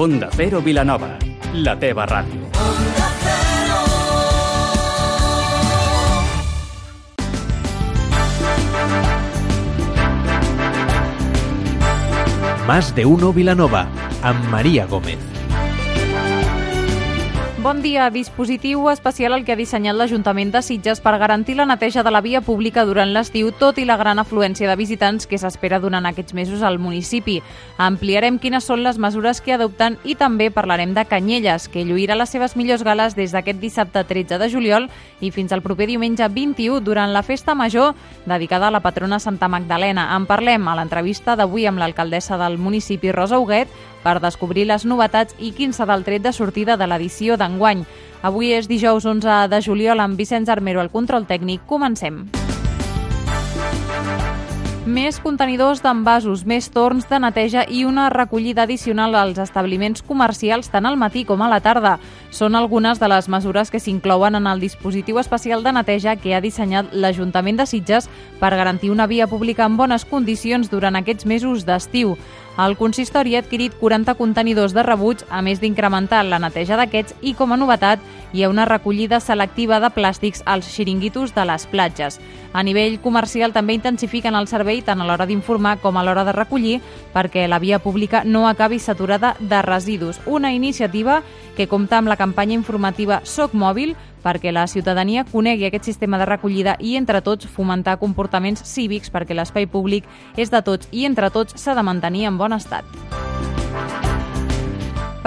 Onda Cero Vilanova, la teva ràdio. Más de uno Vilanova, amb Maria Gómez. Bon dia. Dispositiu especial el que ha dissenyat l'Ajuntament de Sitges per garantir la neteja de la via pública durant l'estiu, tot i la gran afluència de visitants que s'espera durant aquests mesos al municipi. Ampliarem quines són les mesures que adopten i també parlarem de Canyelles, que lluirà les seves millors gales des d'aquest dissabte 13 de juliol i fins al proper diumenge 21 durant la festa major dedicada a la patrona Santa Magdalena. En parlem a l'entrevista d'avui amb l'alcaldessa del municipi, Rosa Huguet, per descobrir les novetats i quin serà el tret de sortida de l'edició d'enguany. Avui és dijous 11 de juliol amb Vicenç Armero al control tècnic. Comencem. Més contenidors d'envasos, més torns de neteja i una recollida addicional als establiments comercials tant al matí com a la tarda. Són algunes de les mesures que s'inclouen en el dispositiu especial de neteja que ha dissenyat l'Ajuntament de Sitges per garantir una via pública en bones condicions durant aquests mesos d'estiu. El consistori ha adquirit 40 contenidors de rebuig, a més d'incrementar la neteja d'aquests i, com a novetat, hi ha una recollida selectiva de plàstics als xiringuitos de les platges. A nivell comercial també intensifiquen el servei tant a l'hora d'informar com a l'hora de recollir perquè la via pública no acabi saturada de residus. Una iniciativa que compta amb la campanya informativa Soc Mòbil perquè la ciutadania conegui aquest sistema de recollida i entre tots fomentar comportaments cívics perquè l'espai públic és de tots i entre tots s'ha de mantenir en bon estat.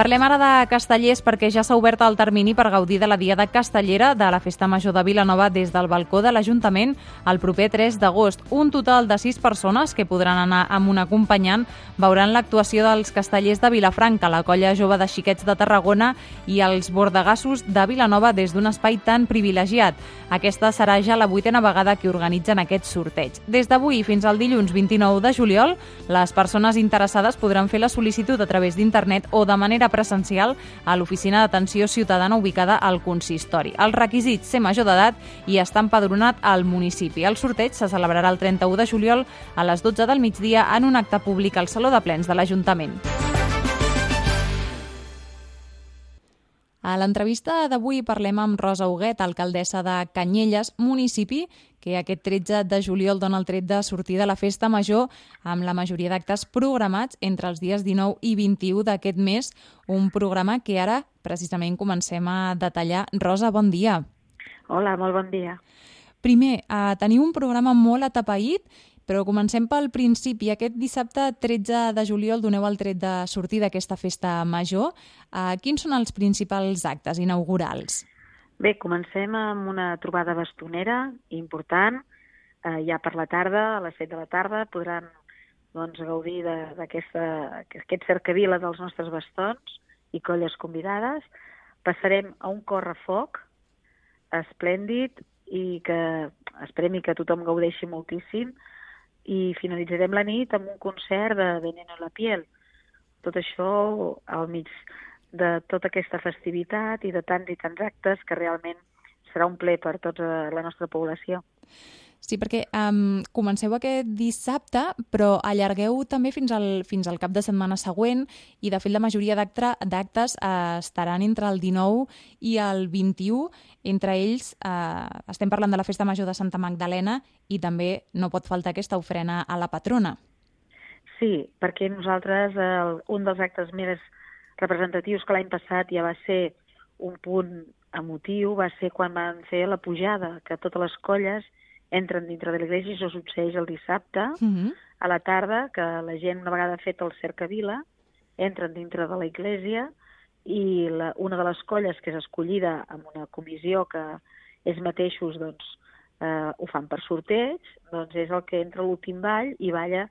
Parlem ara de Castellers perquè ja s'ha obert el termini per gaudir de la Diada Castellera de la Festa Major de Vilanova des del balcó de l'Ajuntament el proper 3 d'agost. Un total de 6 persones que podran anar amb un acompanyant veuran l'actuació dels castellers de Vilafranca, la colla jove de xiquets de Tarragona i els bordegassos de Vilanova des d'un espai tan privilegiat. Aquesta serà ja la vuitena vegada que organitzen aquest sorteig. Des d'avui fins al dilluns 29 de juliol, les persones interessades podran fer la sol·licitud a través d'internet o de manera presencial a l'oficina d'atenció ciutadana ubicada al consistori. Els requisits ser major d'edat i estar empadronat al municipi. El sorteig se celebrarà el 31 de juliol a les 12 del migdia en un acte públic al Saló de Plens de l'Ajuntament. A l'entrevista d'avui parlem amb Rosa Huguet, alcaldessa de Canyelles, municipi que aquest 13 de juliol dona el tret de sortir de la festa major amb la majoria d'actes programats entre els dies 19 i 21 d'aquest mes, un programa que ara precisament comencem a detallar. Rosa, bon dia. Hola, molt bon dia. Primer, eh, teniu un programa molt atapeït però comencem pel principi. Aquest dissabte 13 de juliol doneu el tret de sortir d'aquesta festa major. Uh, quins són els principals actes inaugurals? Bé, comencem amb una trobada bastonera important. Uh, ja per la tarda, a les 7 de la tarda, podran doncs, gaudir d'aquest cercavila dels nostres bastons i colles convidades. Passarem a un correfoc esplèndid i que esperem que tothom gaudeixi moltíssim i finalitzarem la nit amb un concert de Veneno en la piel. Tot això al mig de tota aquesta festivitat i de tants i tants actes que realment serà un ple per tota la nostra població. Sí, perquè um, comenceu aquest dissabte, però allargueu també fins al, fins al cap de setmana següent i, de fet, la majoria d'actes uh, estaran entre el 19 i el 21. Entre ells, uh, estem parlant de la Festa Major de Santa Magdalena i també no pot faltar aquesta ofrena a la patrona. Sí, perquè nosaltres, el, un dels actes més representatius que l'any passat ja va ser un punt emotiu, va ser quan van fer la pujada, que totes les colles entren dintre de l'església, això succeeix el dissabte, uh Mhm. -huh. a la tarda, que la gent, una vegada fet el cercavila, entren dintre de la església i la, una de les colles que és escollida amb una comissió que ells mateixos doncs, eh, ho fan per sorteig, doncs és el que entra l'últim ball i balla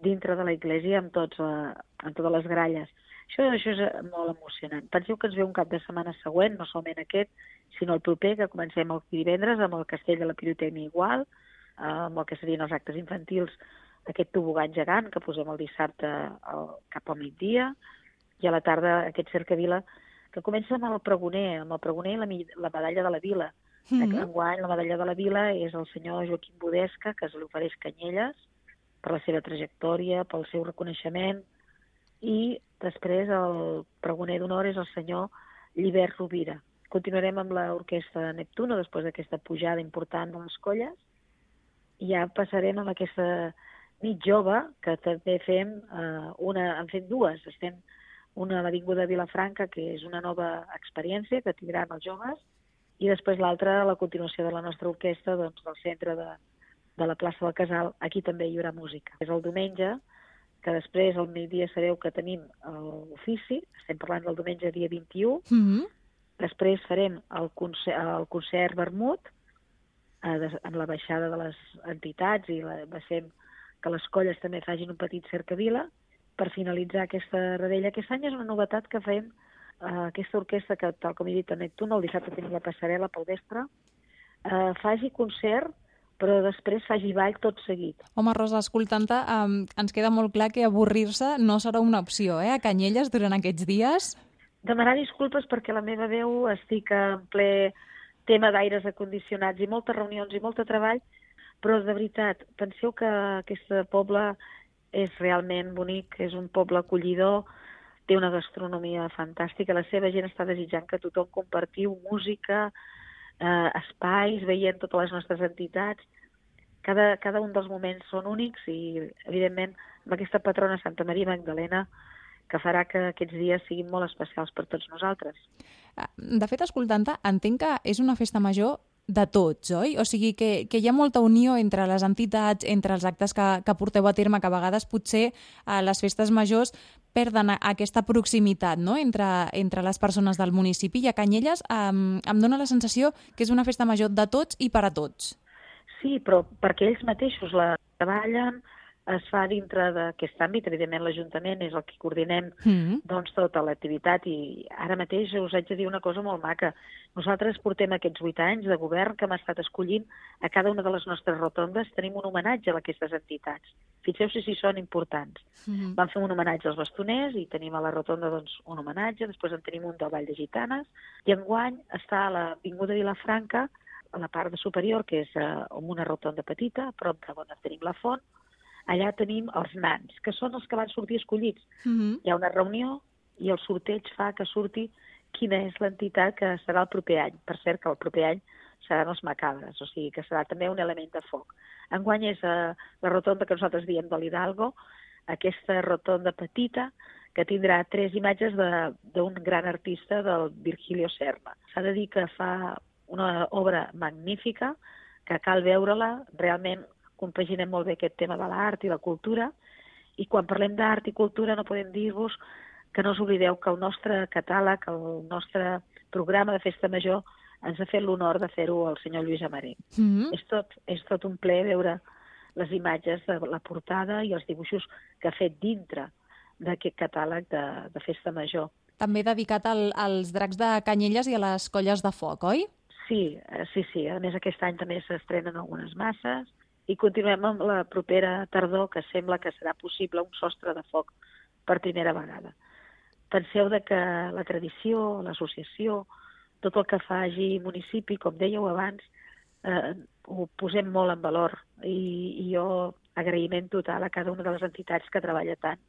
dintre de la església amb, tots, eh, amb totes les gralles. Això, això és eh, molt emocionant. Penseu que ens ve un cap de setmana següent, no solament aquest, sinó el proper, que comencem el divendres amb el Castell de la Pirotècnia igual, eh, amb el que serien els actes infantils, aquest tobogan gegant que posem el dissabte al, cap al migdia, i a la tarda aquest cercavila que comença amb el pregoner, amb el pregoner i la, la medalla de la vila. Mm -hmm. Enguany la medalla de la vila és el senyor Joaquim Budesca, que se li ofereix Canyelles per la seva trajectòria, pel seu reconeixement, i Després el pregoner d'honor és el senyor Llibert Rovira. Continuarem amb l'orquestra de Neptuno després d'aquesta pujada important a les colles ja passarem amb aquesta nit jove, que també fem eh, una, en fem dues. Estem una a l'Avinguda Vilafranca, que és una nova experiència que tindran els joves, i després l'altra, a la continuació de la nostra orquestra, doncs, del centre de, de la plaça del Casal, aquí també hi haurà música. És el diumenge, que després al migdia sabeu que tenim l'ofici, estem parlant del diumenge dia 21, Mm -hmm. després farem el concert, el concert vermut, eh, de, amb la baixada de les entitats i la, deixem que les colles també facin un petit cercavila per finalitzar aquesta redella. Aquest any és una novetat que fem eh, aquesta orquestra que, tal com he dit a Neptun, el dissabte tenim la passarel·la pel vespre, eh, faci concert però després faci ball tot seguit. Home, Rosa, escoltant-te, um, ens queda molt clar que avorrir-se no serà una opció, eh, a Canyelles durant aquests dies? Demanar disculpes perquè la meva veu estic en ple tema d'aires acondicionats i moltes reunions i molt de treball, però de veritat, penseu que aquest poble és realment bonic, és un poble acollidor, té una gastronomia fantàstica, la seva gent està desitjant que tothom compartiu música, eh, espais, veient totes les nostres entitats. Cada, cada un dels moments són únics i, evidentment, amb aquesta patrona Santa Maria Magdalena, que farà que aquests dies siguin molt especials per tots nosaltres. De fet, escoltant-te, entenc que és una festa major de tots, oi? O sigui, que, que hi ha molta unió entre les entitats, entre els actes que, que porteu a terme, que a vegades potser a les festes majors perden aquesta proximitat no? entre, entre les persones del municipi i a Canyelles em, em dóna la sensació que és una festa major de tots i per a tots. Sí, però perquè ells mateixos la treballen, es fa dintre d'aquest àmbit, evidentment l'Ajuntament és el que coordinem Mm. doncs, tota l'activitat i ara mateix us haig de dir una cosa molt maca. Nosaltres portem aquests vuit anys de govern que hem estat escollint a cada una de les nostres rotondes tenim un homenatge a aquestes entitats. Fixeu-se si són importants. Mm. Vam fer un homenatge als bastoners i tenim a la rotonda doncs, un homenatge, després en tenim un del Vall de Gitanes, i enguany està a l'Avinguda Vilafranca, a la part de superior, que és eh, amb una rotonda petita, a prop de on tenim la font, allà tenim els nans, que són els que van sortir escollits. Mm Hi ha una reunió i el sorteig fa que surti quina és l'entitat que serà el proper any. Per cert, que el proper any seran els macabres, o sigui que serà també un element de foc. Enguany és eh, la rotonda que nosaltres diem de l'Hidalgo, aquesta rotonda petita que tindrà tres imatges d'un gran artista del Virgilio Serra. S'ha de dir que fa una obra magnífica, que cal veure-la, realment compaginem molt bé aquest tema de l'art i la cultura, i quan parlem d'art i cultura no podem dir-vos que no us oblideu que el nostre catàleg, el nostre programa de festa major, ens ha fet l'honor de fer-ho el senyor Lluís Amaré. Mm. És, tot, és tot un ple veure les imatges de la portada i els dibuixos que ha fet dintre d'aquest catàleg de, de festa major. També dedicat al, als dracs de Canyelles i a les colles de foc, oi? Sí, eh, sí, sí. A més, aquest any també s'estrenen algunes masses i continuem amb la propera tardor, que sembla que serà possible un sostre de foc per primera vegada. Penseu de que la tradició, l'associació, tot el que faci municipi, com dèieu abans, eh, ho posem molt en valor i, i jo agraïment total a cada una de les entitats que treballa tant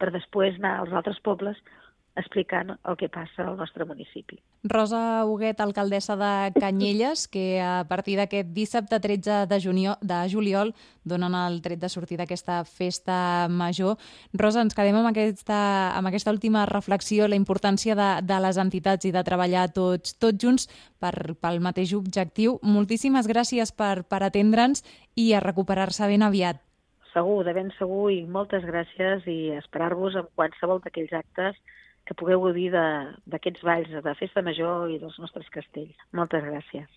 per després anar als altres pobles explicant el que passa al nostre municipi. Rosa Huguet, alcaldessa de Canyelles, que a partir d'aquest dissabte 13 de, junio, de juliol donen el tret de sortir d'aquesta festa major. Rosa, ens quedem amb aquesta, amb aquesta última reflexió, la importància de, de les entitats i de treballar tots, tots junts per, pel mateix objectiu. Moltíssimes gràcies per, per atendre'ns i a recuperar-se ben aviat. Segur, de ben segur, i moltes gràcies i esperar-vos en qualsevol d'aquells actes que pugueu gaudir d'aquests balls de festa major i dels nostres castells. Moltes gràcies.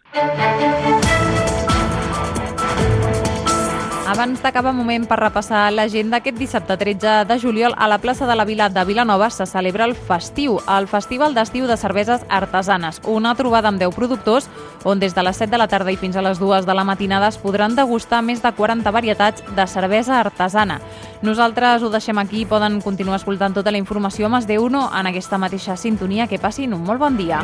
Abans d'acabar moment per repassar l'agenda, aquest dissabte 13 de juliol a la plaça de la Vila de Vilanova se celebra el Festiu, el Festival d'Estiu de Cerveses Artesanes, una trobada amb 10 productors on des de les 7 de la tarda i fins a les 2 de la matinada es podran degustar més de 40 varietats de cervesa artesana. Nosaltres ho deixem aquí, poden continuar escoltant tota la informació a Mas de Uno en aquesta mateixa sintonia. Que passin un molt bon dia.